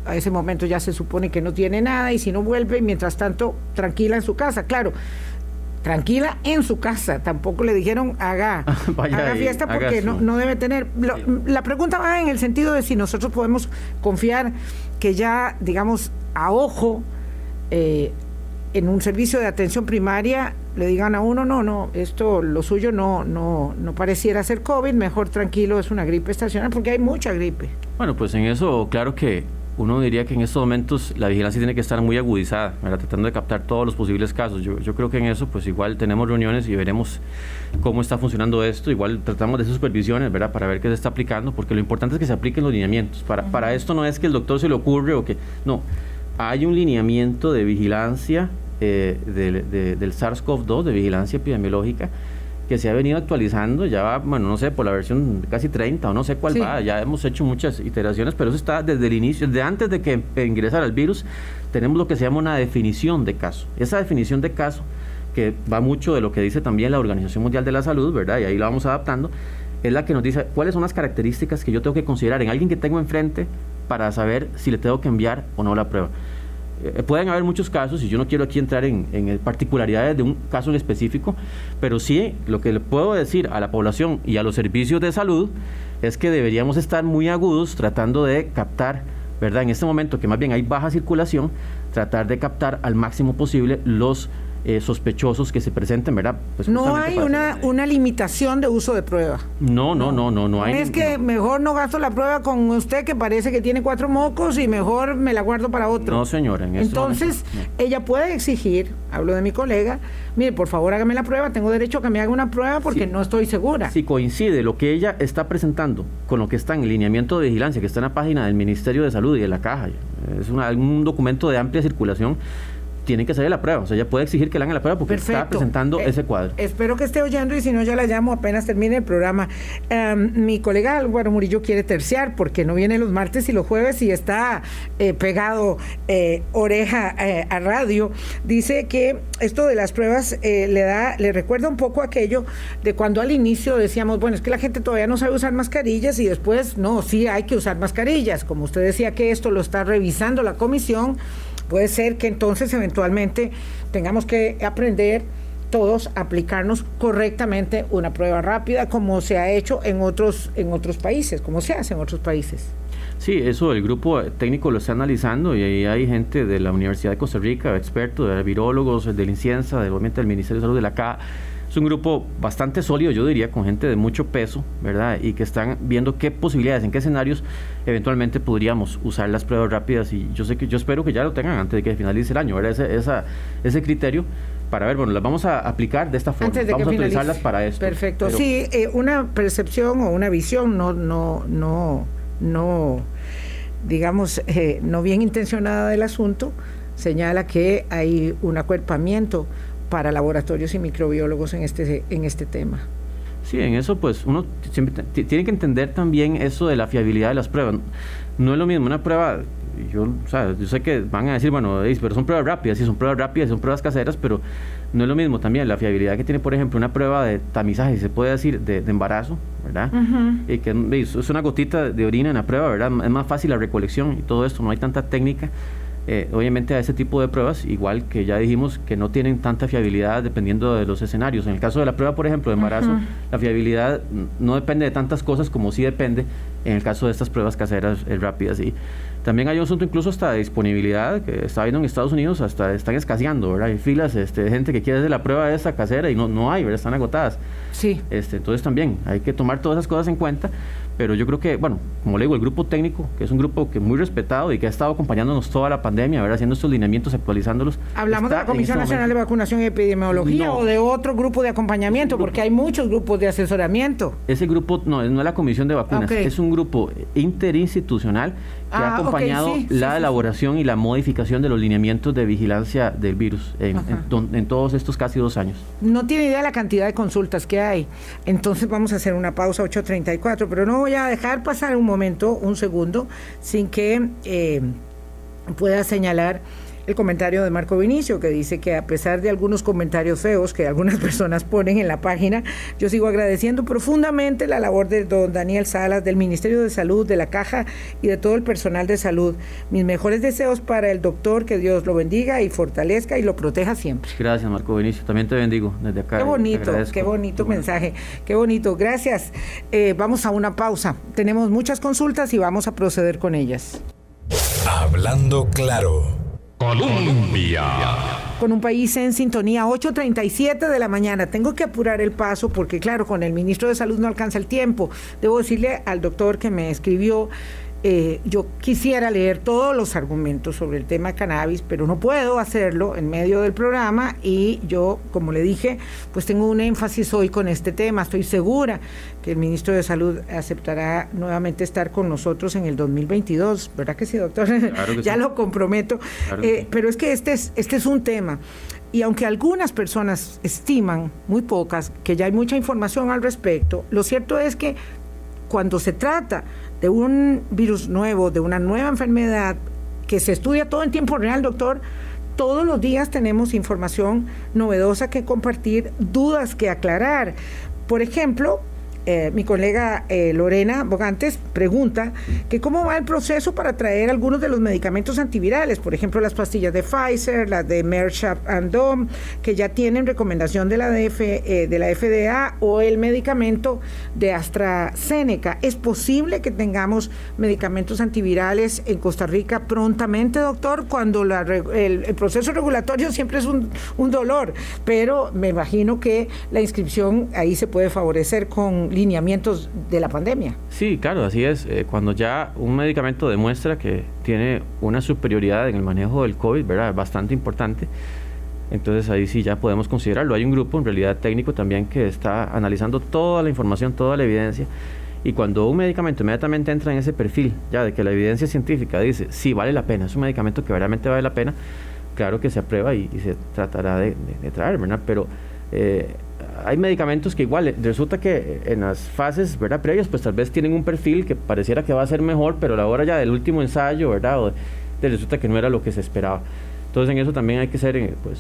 a ese momento ya se supone que no tiene nada y si no vuelve, mientras tanto, tranquila en su casa. Claro, tranquila en su casa. Tampoco le dijeron haga, haga fiesta porque no, no, debe tener. la pregunta va en el sentido de si nosotros podemos confiar que ya, digamos, a ojo, eh, en un servicio de atención primaria le digan a uno, no, no, esto, lo suyo no, no, no pareciera ser COVID, mejor tranquilo, es una gripe estacional, porque hay mucha gripe. Bueno, pues en eso, claro que uno diría que en estos momentos la vigilancia tiene que estar muy agudizada, tratando de captar todos los posibles casos. Yo, creo que en eso, pues igual tenemos reuniones y veremos cómo está funcionando esto. Igual tratamos de hacer supervisiones, ¿verdad? Para ver qué se está aplicando, porque lo importante es que se apliquen los lineamientos. Para, para esto no es que el doctor se le ocurre o que. No, hay un lineamiento de vigilancia eh, del SARS-CoV-2, de vigilancia epidemiológica que se ha venido actualizando, ya va, bueno, no sé, por la versión casi 30 o no sé cuál va, ya hemos hecho muchas iteraciones, pero eso está desde el inicio, desde antes de que ingresara el virus, tenemos lo que se llama una definición de caso. Esa definición de caso, que va mucho de lo que dice también la Organización Mundial de la Salud, ¿verdad? Y ahí la vamos adaptando, es la que nos dice cuáles son las características que yo tengo que considerar en alguien que tengo enfrente para saber si le tengo que enviar o no la prueba. Eh, pueden haber muchos casos, y yo no quiero aquí entrar en, en, particularidades de un caso en específico, pero sí lo que le puedo decir a la población y a los servicios de salud es que deberíamos estar muy agudos tratando de captar, ¿verdad? En este momento que más bien hay baja circulación, tratar de captar al máximo posible los eh, sospechosos que se presenten, ¿verdad? Pues no hay una, una limitación de uso de prueba. No, no, no, no, no hay. Es que mejor no gasto la prueba con usted que parece que tiene cuatro mocos y mejor me la guardo para otro. No, señora. En Entonces, ella puede exigir, hablo de mi colega, mire, por favor hágame la prueba, tengo derecho a que me haga una prueba porque no estoy segura. Si coincide lo que ella está presentando con lo que está en el lineamiento de vigilancia, que está en la página del Ministerio de Salud y de la Caja, es un documento de amplia circulación, tienen que hacer la prueba. O sea, ella puede exigir que le hagan la prueba porque está presentando eh, ese cuadro. Espero que esté oyendo y si no, ya la llamo apenas termine el programa. Em, mi colega Álvaro Murillo quiere terciar porque no viene los martes y los jueves y está eh, pegado eh, oreja a radio. Dice que esto de las pruebas le da, le recuerda un poco aquello de cuando al inicio decíamos, bueno, es que la gente todavía no sabe usar mascarillas y después, no, sí hay que usar mascarillas. Como usted decía que esto lo está revisando la comisión Puede ser que entonces eventualmente tengamos que aprender todos aplicarnos correctamente una prueba rápida como se ha hecho en otros en otros países, como se hace en otros países. Sí, eso el grupo técnico lo está analizando y ahí hay gente de la Universidad de Costa Rica, expertos, de virólogos, del INCIENSA, del, del Ministerio de Salud de la CA es un grupo bastante sólido, yo diría, con gente de mucho peso, ¿verdad? Y que están viendo qué posibilidades, en qué escenarios eventualmente podríamos usar las pruebas rápidas. Y yo sé que yo espero que ya lo tengan antes de que finalice el año, ¿verdad? Ese, esa, ese criterio para ver, bueno, las vamos a aplicar de esta forma. vamos a utilizarlas para esto. Perfecto. Sí, eh, una percepción o una visión no, no, no no, digamos, eh, no bien intencionada del asunto, señala que hay un acuerpamiento para laboratorios y microbiólogos en este, en este tema. Sí, en eso pues uno siempre tiene que entender también eso de la fiabilidad de las pruebas. No es lo mismo una prueba, yo, yo sé que van a decir, bueno, pero son pruebas rápidas, sí, son pruebas rápidas, son pruebas caseras, pero no es lo mismo también la fiabilidad que tiene, por ejemplo, una prueba de tamizaje, se puede decir, de, embarazo, ¿verdad? Y que es una gotita de orina en la prueba, ¿verdad? Es más fácil la recolección y todo esto, no hay tanta técnica eh, obviamente a ese tipo de pruebas, igual que ya dijimos que no tienen tanta fiabilidad dependiendo de los escenarios. En el caso de la prueba, por ejemplo, de embarazo, la fiabilidad no depende de tantas cosas como sí depende en el caso de estas pruebas caseras eh, rápidas. Y también hay un asunto incluso hasta de disponibilidad, que está viendo en Estados Unidos, hasta están escaseando, ¿verdad? Hay filas este, de gente que quiere hacer la prueba de esa casera y no, no hay, ¿verdad? Están agotadas. Sí. Este, entonces también hay que tomar todas esas cosas en cuenta pero yo creo que, bueno, como le digo, el grupo técnico, que es un grupo que muy respetado y que ha estado acompañándonos toda la pandemia, ver, haciendo estos lineamientos, actualizándolos. ¿Hablamos de la Comisión este Nacional de Vacunación y Epidemiología o de otro grupo de acompañamiento? Porque hay muchos grupos de asesoramiento. Ese grupo, no, no es la Comisión de Vacunas, es un grupo interinstitucional que ha ah, acompañado la elaboración y la modificación de los lineamientos de vigilancia del virus en, todos estos casi dos años. No tiene idea la cantidad de consultas que hay. Entonces vamos a hacer una pausa 8.34, pero no voy a dejar pasar un momento, un segundo, sin que eh, pueda señalar el comentario de Marco Vinicio, que dice que a pesar de algunos comentarios feos que algunas personas ponen en la página, yo sigo agradeciendo profundamente la labor de don Daniel Salas, del Ministerio de Salud, de la Caja y de todo el personal de salud. Mis mejores deseos para el doctor, que Dios lo bendiga y fortalezca y lo proteja siempre. Gracias, Marco Vinicio. También te bendigo desde acá. Qué bonito, qué bonito mensaje, qué bonito. Gracias. Eh, vamos a una pausa. Tenemos muchas consultas y vamos a proceder con ellas. Hablando claro. Colombia. Con un país en sintonía, 8.37 de la mañana. Tengo que apurar el paso porque, claro, con el ministro de Salud no alcanza el tiempo. Debo decirle al doctor que me escribió eh, yo quisiera leer todos los argumentos sobre el tema cannabis, pero no puedo hacerlo en medio del programa y yo, como le dije, pues tengo un énfasis hoy con este tema. Estoy segura que el ministro de Salud aceptará nuevamente estar con nosotros en el 2022, ¿verdad que sí, doctor? ya lo comprometo. Eh, pero es que este es, este es un tema. Y aunque algunas personas estiman, muy pocas, que ya hay mucha información al respecto, lo cierto es que cuando se trata de un virus nuevo, de una nueva enfermedad que se estudia todo en tiempo real, doctor, todos los días tenemos información novedosa que compartir, dudas que aclarar. Por ejemplo, eh, mi colega eh, Lorena Bogantes pregunta que cómo va el proceso para traer algunos de los medicamentos antivirales, por ejemplo las pastillas de Pfizer, las de Merck and Dom, que ya tienen recomendación de la, DF, eh, de la FDA o el medicamento de AstraZeneca. ¿Es posible que tengamos medicamentos antivirales en Costa Rica prontamente, doctor? Cuando el, proceso regulatorio siempre es un dolor, pero me imagino que la inscripción ahí se puede favorecer con lineamientos de la pandemia. Sí, claro, así es. Eh, cuando ya un medicamento demuestra que tiene una superioridad en el manejo del COVID, ¿verdad? Bastante importante. Entonces ahí sí ya podemos considerarlo. Hay un grupo en realidad técnico también que está analizando toda la información, toda la evidencia. Y cuando un medicamento inmediatamente entra en ese perfil, ya de que la evidencia científica dice, sí, vale la pena, es un medicamento que realmente vale la pena, claro que se aprueba y, se tratará de, traer, ¿verdad? Pero eh, hay medicamentos que igual resulta que en las fases ¿verdad? previas pues tal vez tienen un perfil que pareciera que va a ser mejor, pero a la hora ya del último ensayo, ¿verdad? resulta que no era lo que se esperaba. Entonces en eso también hay que ser eh, pues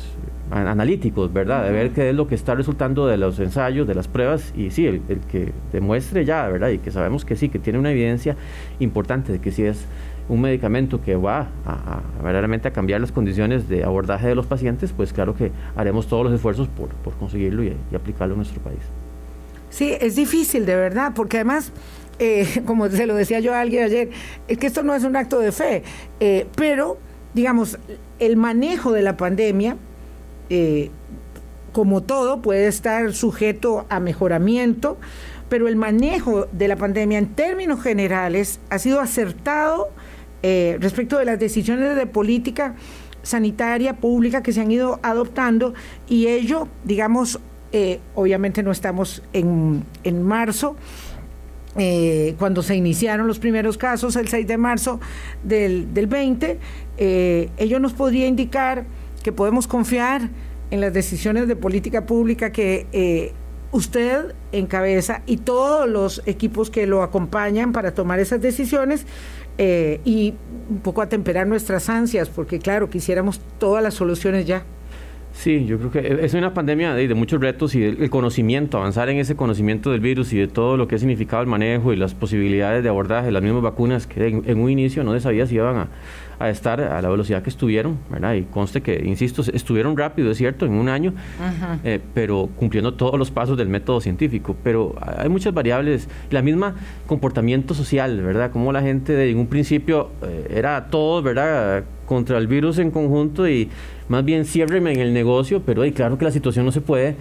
analíticos, ¿verdad? De ver qué es lo que está resultando de los ensayos, de las pruebas y sí, el, el que demuestre ya, ¿verdad? Y que sabemos que sí, que tiene una evidencia importante de que sí es un medicamento que va a, verdaderamente a cambiar las condiciones de abordaje de los pacientes, pues claro que haremos todos los esfuerzos por, conseguirlo y, aplicarlo en nuestro país. Sí, es difícil de verdad, porque además, eh, como se lo decía yo a alguien ayer, es que esto no es un acto de fe, eh, pero, digamos, el manejo de la pandemia, eh, como todo, puede estar sujeto a mejoramiento, pero el manejo de la pandemia en términos generales ha sido acertado eh, respecto de las decisiones de política sanitaria pública que se han ido adoptando y ello, digamos, eh, obviamente no estamos en, en marzo, eh, cuando se iniciaron los primeros casos el 6 de marzo del, del 20, eh, ello nos podría indicar que podemos confiar en las decisiones de política pública que usted encabeza y todos los equipos que lo acompañan para tomar esas decisiones eh, y un poco atemperar nuestras ansias, porque claro, quisiéramos todas las soluciones ya. Sí, yo creo que es una pandemia de, muchos retos y el, conocimiento, avanzar en ese conocimiento del virus y de todo lo que ha significado el manejo y las posibilidades de abordaje, las mismas vacunas que en, un inicio no se sabía si iban a, a, estar a la velocidad que estuvieron, ¿verdad? Y conste que, insisto, estuvieron rápido, es cierto, en un año, eh, pero cumpliendo todos los pasos del método científico. Pero hay muchas variables, la misma comportamiento social, ¿verdad? Como la gente en un principio eh, era todo, ¿verdad? Contra el virus en conjunto y más bien ciérreme en el negocio, pero hay claro que la situación no se puede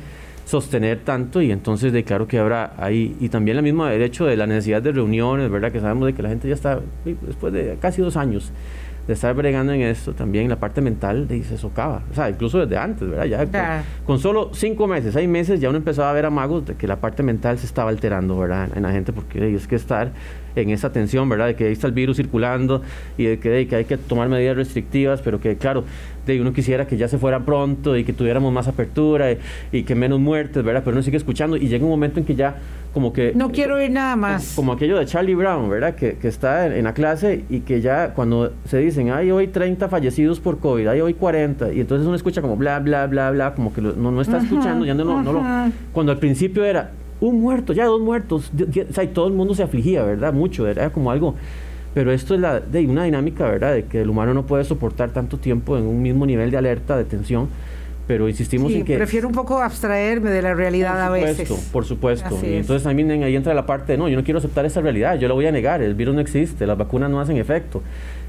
sostener tanto y entonces de claro que habrá ahí y también la misma derecho de la necesidad de reuniones, ¿verdad? Que sabemos de que la gente ya está después de casi dos años de estar bregando en esto, también la parte mental de, se socava. O sea, incluso desde antes, ¿verdad? Ya con, solo cinco meses, seis meses, ya uno empezaba a ver amagos de que la parte mental se estaba alterando, ¿verdad? En la gente, porque es que estar en esa tensión, ¿verdad? De que ahí está el virus circulando y de que, que hay que tomar medidas restrictivas, pero que, claro, de uno quisiera que ya se fuera pronto y que tuviéramos más apertura y, que menos muertes, ¿verdad? Pero uno sigue escuchando y llega un momento en que ya como que... No quiero oír nada más. Como, aquello de Charlie Brown, ¿verdad? Que, que está en, la clase y que ya cuando se dicen, hay hoy 30 fallecidos por COVID, hay hoy 40, y entonces uno escucha como bla, bla, bla, bla, como que no, no está escuchando, ya no, no, lo... Cuando al principio era, un muerto, ya dos muertos, o sea, y todo el mundo se afligía, ¿verdad? Mucho, era como algo... Pero esto es la, de una dinámica, ¿verdad? De que el humano no puede soportar tanto tiempo en un mismo nivel de alerta, de tensión, pero insistimos en que... Prefiero un poco abstraerme de la realidad a veces. Por supuesto, y entonces también ahí entra la parte de, no, yo no quiero aceptar esa realidad, yo la voy a negar, el virus no existe, las vacunas no hacen efecto.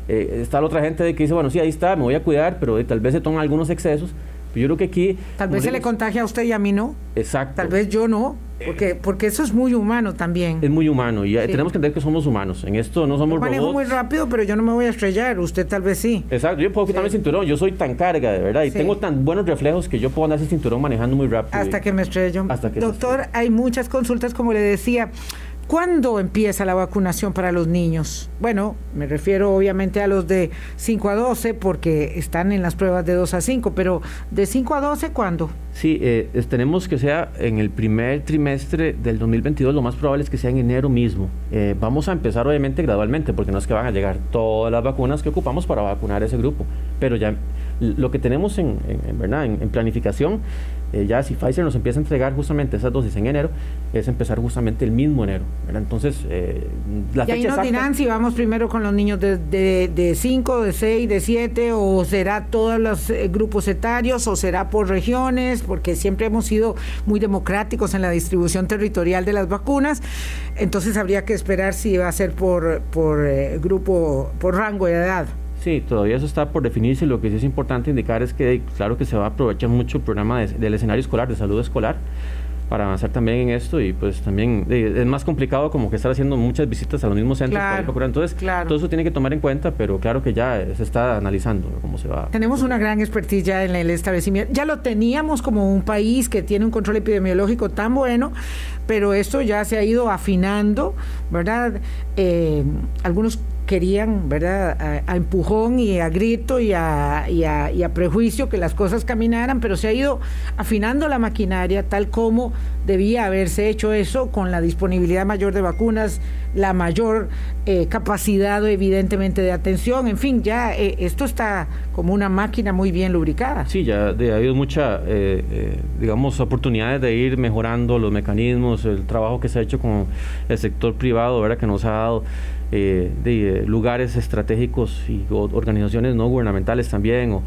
Eh, está la otra gente de que dice, bueno, sí, ahí está, me voy a cuidar, pero tal vez se toman algunos excesos. Yo creo que aquí... Tal vez se le contagia a usted y a mí no. Exacto. Tal vez yo no. Porque, porque eso es muy humano también. Es muy humano y tenemos que entender que somos humanos. En esto no somos yo manejo muy rápido, pero yo no me voy a estrellar. Usted tal vez sí. Exacto. Yo puedo quitarme el cinturón. Yo soy tan carga, de verdad. Y tengo tan buenos reflejos que yo puedo andar ese cinturón manejando muy rápido. Hasta que me estrello. Hasta que Doctor, hay muchas consultas, como le decía. ¿Cuándo empieza la vacunación para los niños? Bueno, me refiero obviamente a los de 5 a 12 porque están en las pruebas de 2 a 5, pero de 5 a 12, ¿cuándo? Sí, eh, tenemos que sea en el primer trimestre del 2022, lo más probable es que sea en enero mismo. Eh, vamos a empezar obviamente gradualmente porque no es que van a llegar todas las vacunas que ocupamos para vacunar ese grupo, pero ya lo que tenemos en, ¿verdad? en planificación eh, ya si Pfizer nos empieza a entregar justamente esas dosis en enero, es empezar justamente el mismo enero. Entonces, eh, la y ahí nos dirán si vamos primero con los niños de 5, de 6, de 7, o será todos los eh, grupos etarios, o será por regiones, porque siempre hemos sido muy democráticos en la distribución territorial de las vacunas. Entonces, habría que esperar si va a ser por, por grupo, por rango de edad. Sí, todavía eso está por definirse. Lo que sí es importante indicar es que, claro, que se va a aprovechar mucho el programa del escenario escolar, de salud escolar, para avanzar también en esto y pues también es más complicado como que estar haciendo muchas visitas a los mismos centros entonces todo eso tiene que tomar en cuenta pero claro que ya se está analizando cómo se va. Tenemos una gran expertise ya en el establecimiento. Ya lo teníamos como un país que tiene un control epidemiológico tan bueno pero esto ya se ha ido afinando verdad eh, algunos querían, ¿verdad?, a, empujón y a grito y a, y, a, prejuicio que las cosas caminaran, pero se ha ido afinando la maquinaria tal como debía haberse hecho eso con la disponibilidad mayor de vacunas, la mayor eh, capacidad evidentemente de atención, en fin, ya eh, esto está como una máquina muy bien lubricada. Sí, ya ha habido muchas, eh, digamos, oportunidades de ir mejorando los mecanismos, el trabajo que se ha hecho con el sector privado, ¿verdad?, que nos ha dado eh, de eh, lugares estratégicos y organizaciones no gubernamentales también, o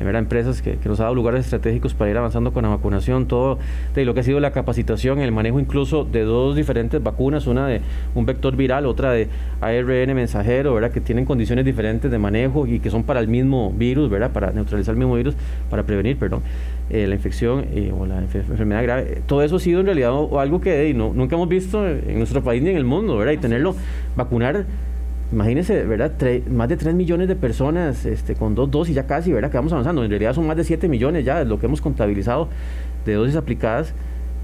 empresas que, nos ha dado lugares estratégicos para ir avanzando con la vacunación, todo de lo que ha sido la capacitación, el manejo incluso de dos diferentes vacunas, una de un vector viral, otra de ARN mensajero, ¿verdad? que tienen condiciones diferentes de manejo y que son para el mismo virus, ¿verdad? para neutralizar el mismo virus, para prevenir, perdón. Eh, la infección o la enfermedad grave. Todo eso ha sido en realidad algo que no, nunca hemos visto en nuestro país ni en el mundo, ¿verdad? Y tenerlo, vacunar, imagínense, ¿verdad? más de 3 millones de personas este, con dos dosis ya casi, ¿verdad? Que vamos avanzando. En realidad son más de 7 millones ya lo que hemos contabilizado de dosis aplicadas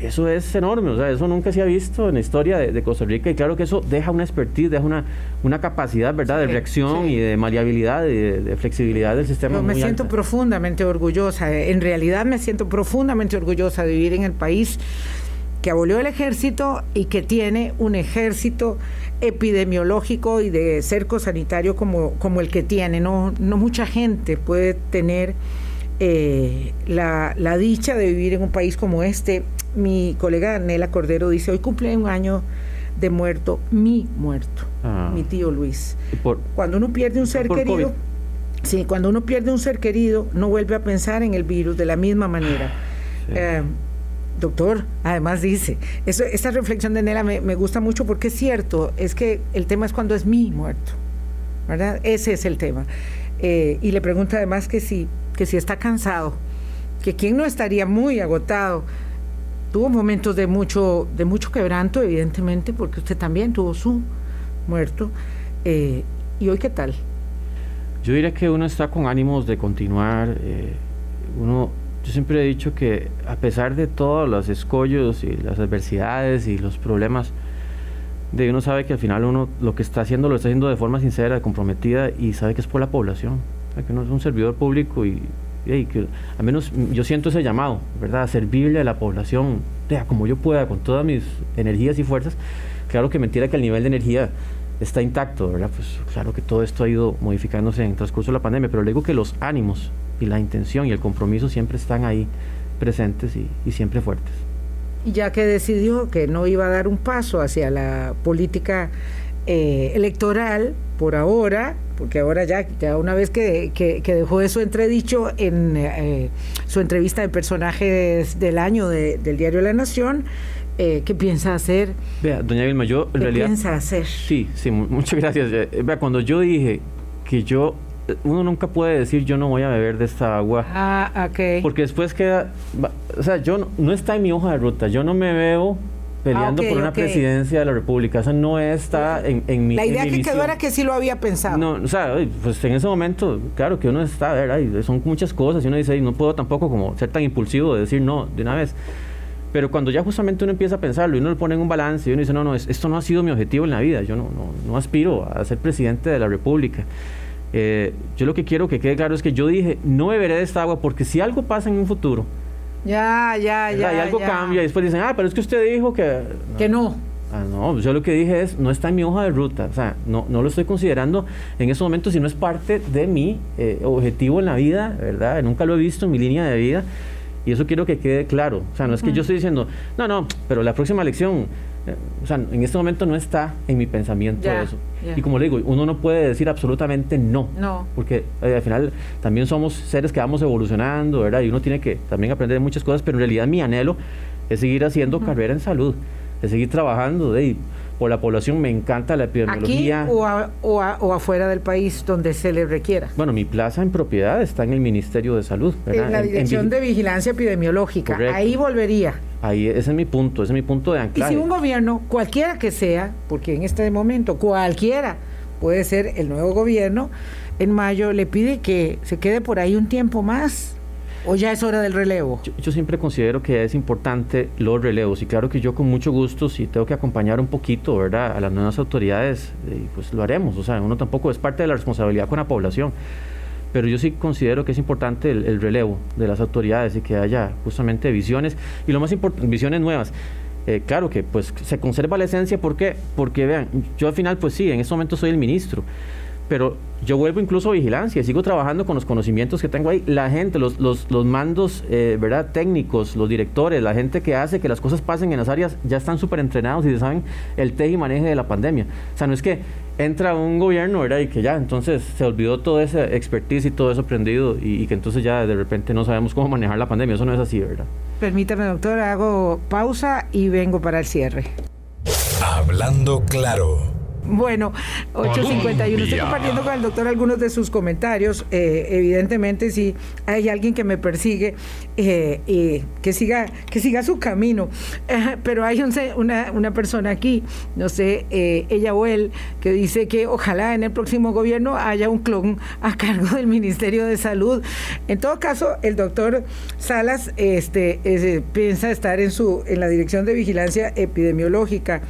eso es enorme, o sea, eso nunca se ha visto en la historia de, Costa Rica y claro que eso deja una expertise, deja una, una capacidad, ¿verdad?, de reacción y de maleabilidad, de, de flexibilidad del sistema. me siento profundamente orgullosa, en realidad me siento profundamente orgullosa de vivir en el país que abolió el ejército y que tiene un ejército epidemiológico y de cerco sanitario como, como el que tiene. No, no mucha gente puede tener eh, la, la, dicha de vivir en un país como este. Mi colega Nela Cordero dice, hoy cumple un año de muerto, mi muerto, ah. mi tío Luis. cuando uno pierde un ser querido, sí, cuando uno pierde un ser querido, no vuelve a pensar en el virus de la misma manera. Eh, doctor, además dice, esta reflexión de Nela me, gusta mucho porque es cierto, es que el tema es cuando es mi muerto, ¿verdad? Ese es el tema. Eh, y le pregunta además que si que si está cansado, que quien no estaría muy agotado. Tuvo momentos de mucho, de mucho quebranto, evidentemente, porque usted también tuvo su muerto. Eh, ¿Y hoy qué tal? Yo diría que uno está con ánimos de continuar. Eh, uno, yo siempre he dicho que a pesar de todos los escollos y las adversidades y los problemas, de uno sabe que al final uno lo que está haciendo lo está haciendo de forma sincera, comprometida y sabe que es por la población que uno es un servidor público y, que al menos yo siento ese llamado, ¿verdad? A servirle a la población, como yo pueda, con todas mis energías y fuerzas. Claro que mentira que el nivel de energía está intacto, ¿verdad? Pues claro que todo esto ha ido modificándose en el transcurso de la pandemia, pero le digo que los ánimos y la intención y el compromiso siempre están ahí presentes y, siempre fuertes. Y ya que decidió que no iba a dar un paso hacia la política eh, electoral por ahora, porque ahora ya, ya una vez que, dejó eso entredicho en eh, su entrevista de personajes del año del diario La Nación, eh, ¿qué piensa hacer? Vea, doña Vilma, yo en realidad... ¿Qué piensa hacer? Sí, sí, muchas gracias. Vea, cuando yo dije que yo uno nunca puede decir yo no voy a beber de esta agua. Ah, ok. Porque después queda, o sea, yo no está en mi hoja de ruta, yo no me veo peleando ah, por una presidencia de la República. Eso no está en, en mi La idea que quedó era que sí lo había pensado. No, o sea, pues en ese momento, claro que uno está, son muchas cosas y uno dice, no puedo tampoco como ser tan impulsivo de decir no de una vez. Pero cuando ya justamente uno empieza a pensarlo y uno lo pone en un balance y uno dice, no, no, esto no ha sido mi objetivo en la vida, yo no, no, no aspiro a ser presidente de la República. Eh, yo lo que quiero que quede claro es que yo dije, no beberé de esta agua porque si algo pasa en un futuro, ya, ya, ya. Y algo cambia y después dicen, ah, pero es que usted dijo que... Que no. Ah, no, yo lo que dije es, no está en mi hoja de ruta, o sea, no, no lo estoy considerando en ese momento si no es parte de mi eh, objetivo en la vida, ¿verdad? Nunca lo he visto en mi línea de vida y eso quiero que quede claro, o sea, no es que yo estoy diciendo, no, no, pero la próxima elección o sea, en este momento no está en mi pensamiento eso. Y como le digo, uno no puede decir absolutamente no. No. Porque eh, al final también somos seres que vamos evolucionando, ¿verdad? Y uno tiene que también aprender muchas cosas, pero en realidad mi anhelo es seguir haciendo carrera en salud, es seguir trabajando de por la población, me encanta la epidemiología. ¿Aquí o, o, afuera del país donde se le requiera? Bueno, mi plaza en propiedad está en el Ministerio de Salud. En la Dirección de Vigilancia Epidemiológica. Ahí volvería. Ahí, ese es mi punto, ese es mi punto de anclaje. Y si un gobierno, cualquiera que sea, porque en este momento cualquiera puede ser el nuevo gobierno, en mayo le pide que se quede por ahí un tiempo más, ¿O ya es hora del relevo? Yo, siempre considero que es importante los relevos y claro que yo con mucho gusto, si tengo que acompañar un poquito, ¿verdad? A las nuevas autoridades, eh, pues lo haremos. O sea, uno tampoco es parte de la responsabilidad con la población. Pero yo sí considero que es importante el, relevo de las autoridades y que haya justamente visiones y lo más importante, visiones nuevas. Eh, claro que pues se conserva la esencia, ¿por qué? Porque vean, yo al final pues sí, en este momento soy el ministro, pero yo vuelvo incluso a vigilancia, sigo trabajando con los conocimientos que tengo ahí. La gente, los, los, los mandos eh, ¿verdad? técnicos, los directores, la gente que hace que las cosas pasen en las áreas, ya están súper entrenados y saben el tej y maneje de la pandemia. O sea, no es que entra un gobierno ¿verdad? y que ya entonces se olvidó todo ese expertise y todo eso aprendido y, y que entonces ya de repente no sabemos cómo manejar la pandemia. Eso no es así, ¿verdad? Permítame, doctor, hago pausa y vengo para el cierre. Hablando claro. Bueno, 8.51. Estoy compartiendo con el doctor algunos de sus comentarios. Eh, evidentemente, si hay alguien que me persigue, eh, que, siga, que siga su camino. pero hay una, una, persona aquí, no sé, eh, ella o él, que dice que ojalá en el próximo gobierno haya un clon a cargo del Ministerio de Salud. En todo caso, el doctor Salas este, piensa estar en, su, en la Dirección de Vigilancia Epidemiológica.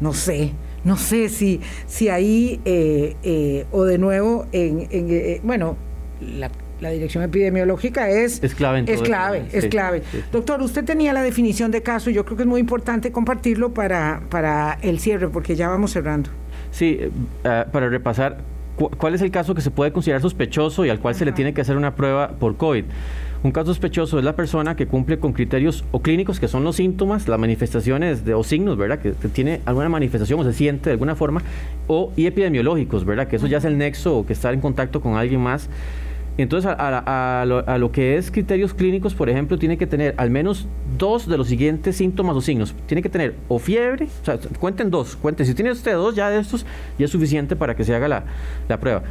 No sé no sé si, si ahí eh, eh, o de nuevo en, eh, bueno, la, dirección epidemiológica es, es clave. es clave, es clave. Doctor, usted tenía la definición de caso y yo creo que es muy importante compartirlo para, para el cierre, porque ya vamos cerrando. Sí, para repasar, ¿cuál es el caso que se puede considerar sospechoso y al cual se le tiene que hacer una prueba por COVID? Un caso sospechoso es la persona que cumple con criterios o clínicos, que son los síntomas, las manifestaciones de, o signos, ¿verdad? Que, tiene alguna manifestación o se siente de alguna forma, o y epidemiológicos, ¿verdad? Que eso ya es el nexo o que está en contacto con alguien más entonces, a, lo, que es criterios clínicos, por ejemplo, tiene que tener al menos dos de los siguientes síntomas o signos. Tiene que tener o fiebre, o sea, cuenten dos, cuenten. Si tiene usted dos ya de estos, ya es suficiente para que se haga la, la prueba.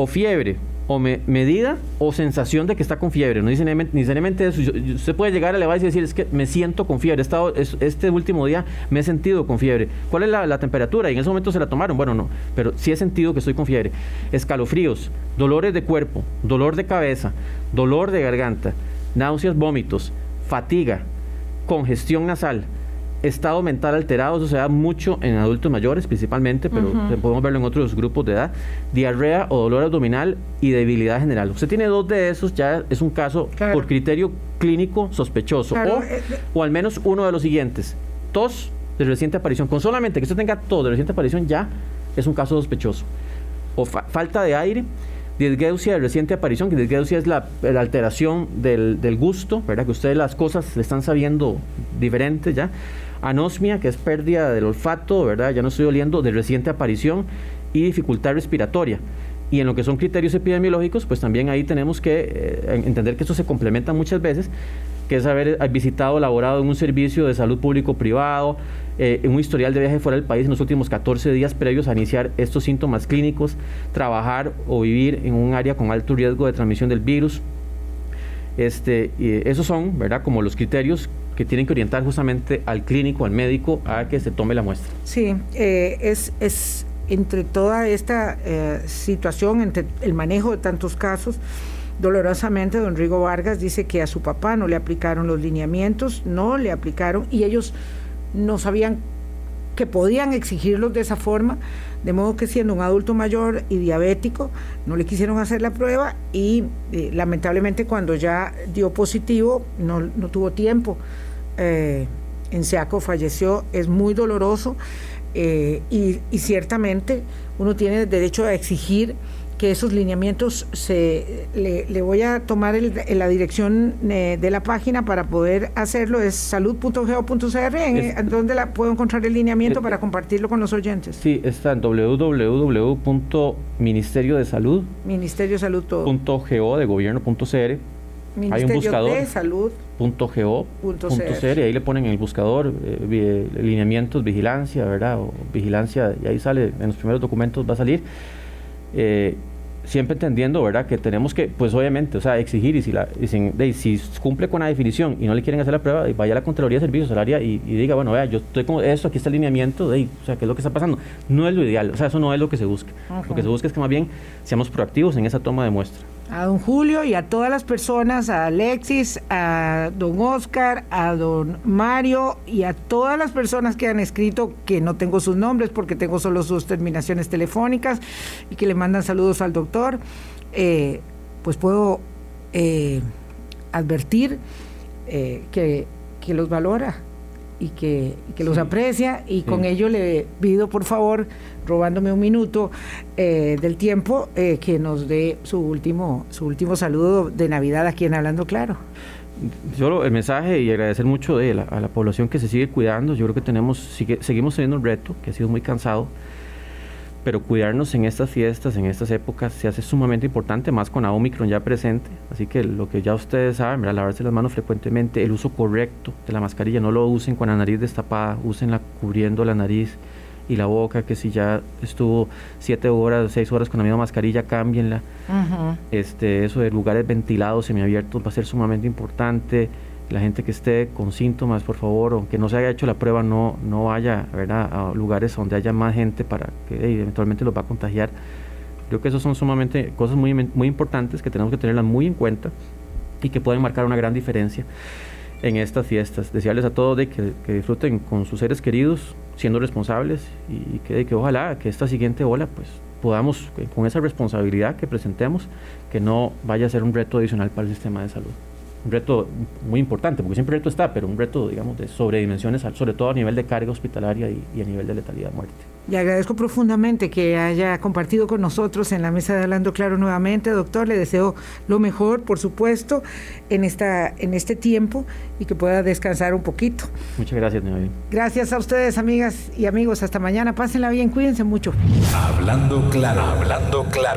O fiebre, o medida o sensación de que está con fiebre. No dice necesariamente eso. usted puede llegar a la y decir, es que me siento con fiebre. estado, este último día me he sentido con fiebre. ¿Cuál es la, temperatura? Y en ese momento se la tomaron. Bueno, no, pero sí he sentido que estoy con fiebre. Escalofríos, dolores de cuerpo, dolor de cabeza, dolor de garganta, náuseas, vómitos, fatiga, congestión nasal, estado mental alterado, eso se da mucho en adultos mayores principalmente, pero podemos verlo en otros grupos de edad, diarrea o dolor abdominal y debilidad general. Usted tiene dos de esos, ya es un caso por criterio clínico sospechoso, o, o, al menos uno de los siguientes, tos de reciente aparición, con solamente que usted tenga tos de reciente aparición ya es un caso sospechoso, o falta de aire, disgeusia de reciente aparición, que disgeusia es la, alteración del, del, gusto, ¿verdad? Que ustedes las cosas le están sabiendo diferente ya anosmia, que es pérdida del olfato, ¿verdad? Ya no estoy oliendo, de reciente aparición y dificultad respiratoria. Y en lo que son criterios epidemiológicos, pues también ahí tenemos que eh, entender que esto se complementa muchas veces, que es haber eh, visitado, laborado en un servicio de salud público-privado, eh, en un historial de viaje fuera del país en los últimos 14 días previos a iniciar estos síntomas clínicos, trabajar o vivir en un área con alto riesgo de transmisión del virus. Este, esos son, ¿verdad?, como los criterios que tienen que orientar justamente al clínico, al médico, a que se tome la muestra. Sí, eh, es, es entre toda esta eh, situación, entre el manejo de tantos casos, dolorosamente don Rigo Vargas dice que a su papá no le aplicaron los lineamientos, no le aplicaron y ellos no sabían que podían exigirlos de esa forma, de modo que siendo un adulto mayor y diabético, no le quisieron hacer la prueba y eh, lamentablemente cuando ya dio positivo no, no tuvo tiempo. Eh, en Seaco falleció, es muy doloroso eh, y, ciertamente uno tiene derecho a exigir que esos lineamientos se le, voy a tomar la dirección eh, de la página para poder hacerlo es salud.geo.cr en, donde la puedo encontrar el lineamiento para compartirlo con los oyentes sí está en www.ministerio de salud ministerio de salud todo de gobierno.cr hay un buscador de salud y ahí le ponen en el buscador eh, lineamientos, vigilancia, ¿verdad? O vigilancia, y ahí sale, en los primeros documentos va a salir. Eh, siempre entendiendo, ¿verdad? Que tenemos que, pues obviamente, o sea, exigir y si, la, si cumple con la definición y no le quieren hacer la prueba, vaya a la Contraloría de Servicios Salaria y, y, diga, bueno, vea, yo estoy con esto, aquí está el lineamiento, de, o sea, ¿qué es lo que está pasando? No es lo ideal, o sea, eso no es lo que se busca. Lo que se busca es que más bien seamos proactivos en esa toma de muestra a don Julio y a todas las personas, a Alexis, a don Oscar, a don Mario y a todas las personas que han escrito, que no tengo sus nombres porque tengo solo sus terminaciones telefónicas y que le mandan saludos al doctor, eh, pues puedo eh, advertir eh, que, que los valora y que, los aprecia y con ello le pido por favor, robándome un minuto eh, del tiempo, eh, que nos dé su último, su último saludo de Navidad aquí en Hablando Claro. Yo el mensaje y agradecer mucho de a la población que se sigue cuidando. Yo creo que tenemos, sigue, seguimos teniendo un reto que ha sido muy cansado pero cuidarnos en estas fiestas, en estas épocas, se hace sumamente importante, más con la Omicron ya presente. Así que lo que ya ustedes saben, lavarse las manos frecuentemente, el uso correcto de la mascarilla, no lo usen con la nariz destapada, úsenla cubriendo la nariz y la boca, que si ya estuvo siete horas, seis horas con la misma mascarilla, cámbienla. este, eso de lugares ventilados, semiabiertos, va a ser sumamente importante. La gente que esté con síntomas, por favor, aunque no se haya hecho la prueba, no, no vaya a lugares donde haya más gente para que eventualmente los va a contagiar. Creo que esas son sumamente cosas muy, muy importantes que tenemos que tenerlas muy en cuenta y que pueden marcar una gran diferencia en estas fiestas. Desearles a todos de que, disfruten con sus seres queridos, siendo responsables y que, que ojalá que esta siguiente ola pues podamos, eh, con esa responsabilidad que presentemos, que no vaya a ser un reto adicional para el sistema de salud un reto muy importante, porque siempre el reto está, pero un reto, digamos, de sobredimensiones, sobre todo a nivel de carga hospitalaria y, a nivel de letalidad muerte. Le agradezco profundamente que haya compartido con nosotros en la mesa de Hablando Claro nuevamente, doctor. Le deseo lo mejor, por supuesto, en, esta, en este tiempo y que pueda descansar un poquito. Muchas gracias, David. Gracias a ustedes, amigas y amigos. Hasta mañana. Pásenla bien, cuídense mucho. Hablando Claro, Hablando Claro.